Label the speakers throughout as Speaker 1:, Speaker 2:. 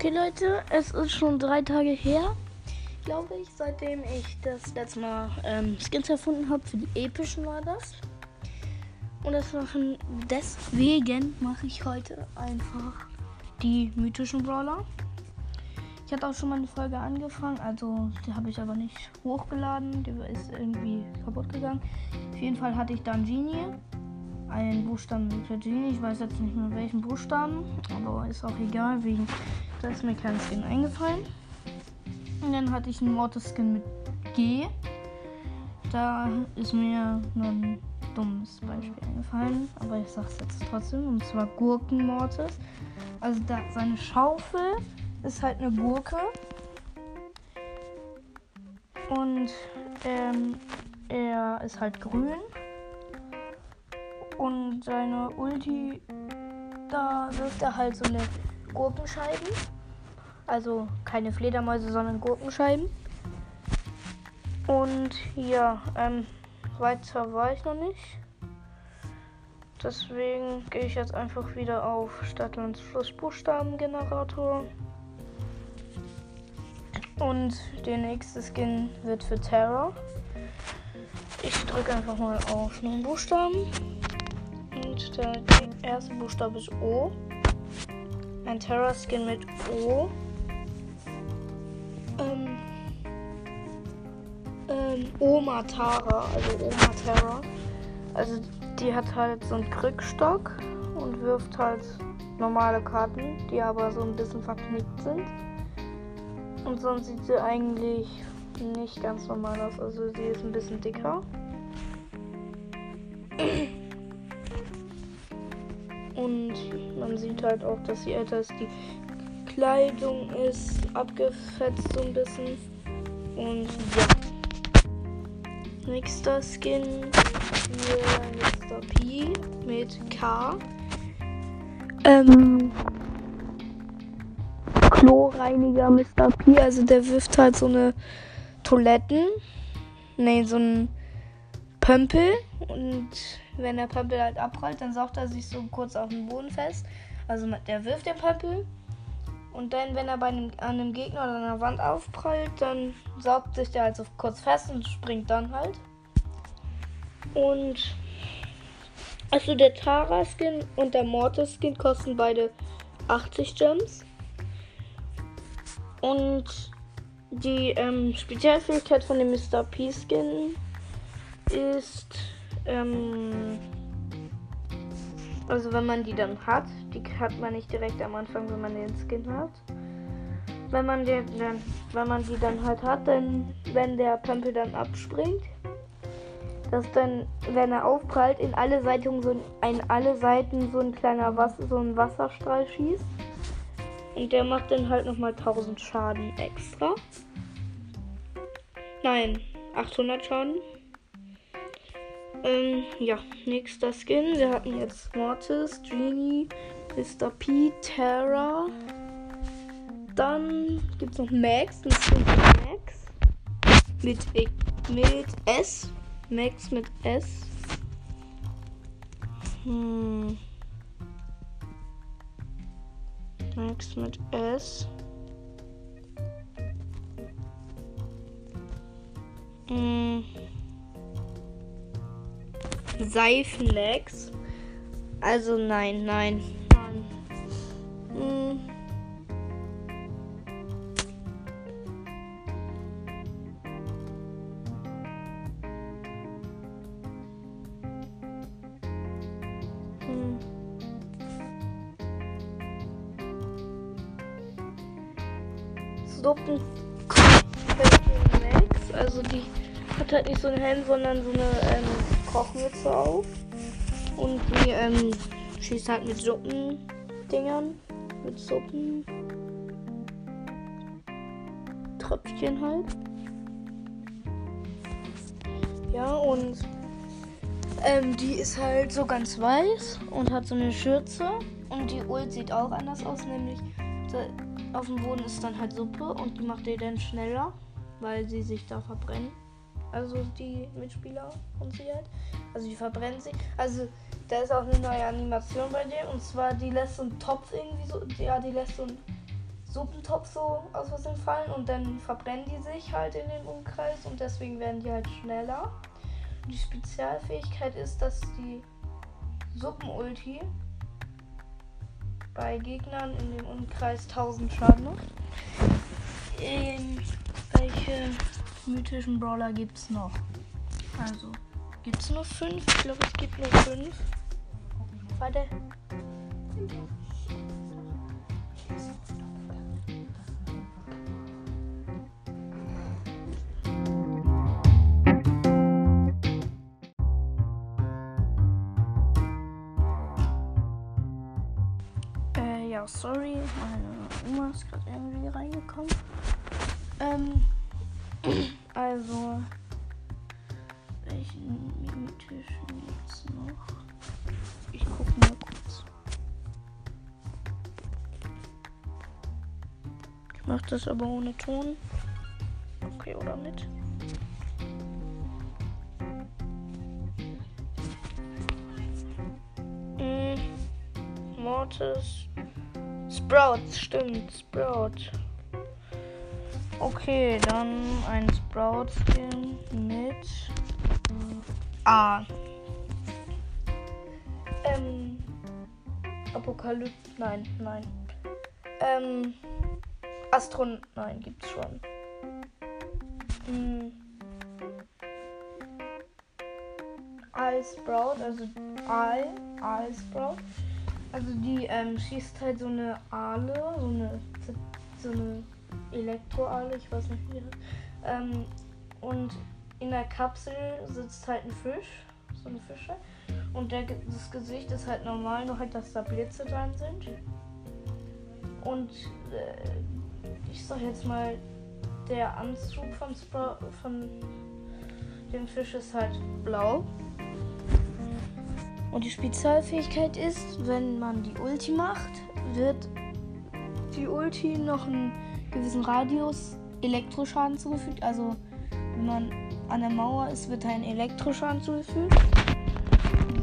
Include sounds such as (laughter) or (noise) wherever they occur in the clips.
Speaker 1: Okay, Leute, es ist schon drei Tage her, glaube ich, seitdem ich das letzte Mal ähm, Skins erfunden habe. Für die epischen war das. Und das machen, deswegen mache ich heute einfach die mythischen Brawler. Ich hatte auch schon mal eine Folge angefangen, also die habe ich aber nicht hochgeladen. Die ist irgendwie kaputt gegangen. Auf jeden Fall hatte ich dann Genie. Einen Buchstaben für Genie. Ich weiß jetzt nicht mehr welchen Buchstaben, aber ist auch egal, wegen da ist mir kein Skin eingefallen. Und dann hatte ich einen Mortis-Skin mit G. Da ist mir nur ein dummes Beispiel eingefallen, aber ich sag's jetzt trotzdem. Und zwar Gurken-Mortis. Also da, seine Schaufel ist halt eine Gurke. Und ähm, er ist halt grün. Und seine Ulti, da wirft er halt so eine Gurkenscheiben. Also keine Fledermäuse, sondern Gurkenscheiben. Und ja, ähm, weiter war ich noch nicht. Deswegen gehe ich jetzt einfach wieder auf Stadtlands Flussbuchstabengenerator. Und der nächste Skin wird für Terror. Ich drücke einfach mal auf einen Buchstaben. Und der, der erste Buchstabe ist O. Ein Terror Skin mit O. Ähm, ähm, Oma Tara, also Oma Terror. Also die hat halt so einen Krückstock und wirft halt normale Karten, die aber so ein bisschen verknickt sind. Und sonst sieht sie eigentlich nicht ganz normal aus. Also sie ist ein bisschen dicker. (clears throat) Und man sieht halt auch, dass sie älter ist. Die Kleidung ist abgefetzt so ein bisschen. Und ja. Nächster Skin für Mr. P mit K. Ähm. Kloreiniger Mr. P. Also der wirft halt so eine Toiletten. Ne, so ein Pömpel. Und wenn der Pömpel halt abprallt, dann saugt er sich so kurz auf den Boden fest. Also der wirft den Pömpel. Und dann, wenn er bei einem, an einem Gegner oder einer Wand aufprallt, dann saugt sich der halt so kurz fest und springt dann halt. Und also der Tara-Skin und der Mortis-Skin kosten beide 80 Gems. Und die ähm, Spezialfähigkeit von dem Mr. P-Skin ist, ähm, also wenn man die dann hat, die hat man nicht direkt am Anfang, wenn man den Skin hat. Wenn man den dann, wenn man die dann halt hat, dann, wenn der Pömpel dann abspringt, dass dann, wenn er aufprallt, in alle Seiten so ein, in alle Seiten so ein kleiner Wasser, so ein Wasserstrahl schießt. Und der macht dann halt nochmal 1000 Schaden extra. Nein, 800 Schaden. Ähm, ja, nächster Skin. Wir hatten jetzt Mortis, Genie, Mr. P, Terra. Dann gibt es noch Max, für Max. Mit, mit S. Max mit S. Hm. Max mit S. Hm. Seifenmax. Also nein, nein. Hm. Hm. Also die hat halt nicht so einen Helm, sondern so eine ähm, Kochmütze auf. Und die ähm, schießt halt mit Suppendingern. Mit Suppen. Tröpfchen halt. Ja, und ähm, die ist halt so ganz weiß und hat so eine Schürze. Und die Ult sieht auch anders aus, nämlich auf dem Boden ist dann halt Suppe und die macht ihr dann schneller, weil sie sich da verbrennen. Also die Mitspieler und sie halt. Also die verbrennen sich. Also da ist auch eine neue Animation bei dir und zwar die lässt so einen Topf irgendwie so. Ja, die lässt so, ein, Suppentopf so aus Versehen fallen und dann verbrennen die sich halt in den Umkreis und deswegen werden die halt schneller. Und die Spezialfähigkeit ist, dass die Suppenulti bei Gegnern in dem Umkreis 1000 Schaden macht. Ähm, welche mythischen Brawler gibt es noch? Also, gibt es nur fünf? Ich glaube, es gibt nur fünf. Warte. Äh, ja, sorry, meine Oma ist gerade irgendwie reingekommen. Ähm, (clears throat) also, welchen mythischen jetzt noch? Ich gucke mal kurz. Ich mache das aber ohne Ton. Okay, oder mit? Mm, Mortis. Sprout, stimmt, Sprout. Okay, dann ein Sprout-Skin mit A. Ähm. Apokalypse. Nein, nein. Ähm. Astron. Nein, gibt's schon. Hm. Sprout, also Aal Sprout. Also die ähm, schießt halt so eine Aale, so eine, so eine Elektroaale, ich weiß nicht wie. Ähm, und in der Kapsel sitzt halt ein Fisch, so eine Fische. Und der, das Gesicht ist halt normal, nur halt, dass da Blitze dran sind. Und äh, ich sag jetzt mal, der Anzug von, Spra von dem Fisch ist halt blau. Und die Spezialfähigkeit ist, wenn man die Ulti macht, wird die Ulti noch einen gewissen Radius Elektroschaden zugefügt. Also wenn man an der Mauer ist, wird ein Elektroschaden zugefügt.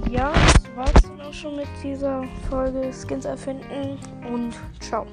Speaker 1: Ja, das war's dann auch schon mit dieser Folge Skins erfinden und ciao.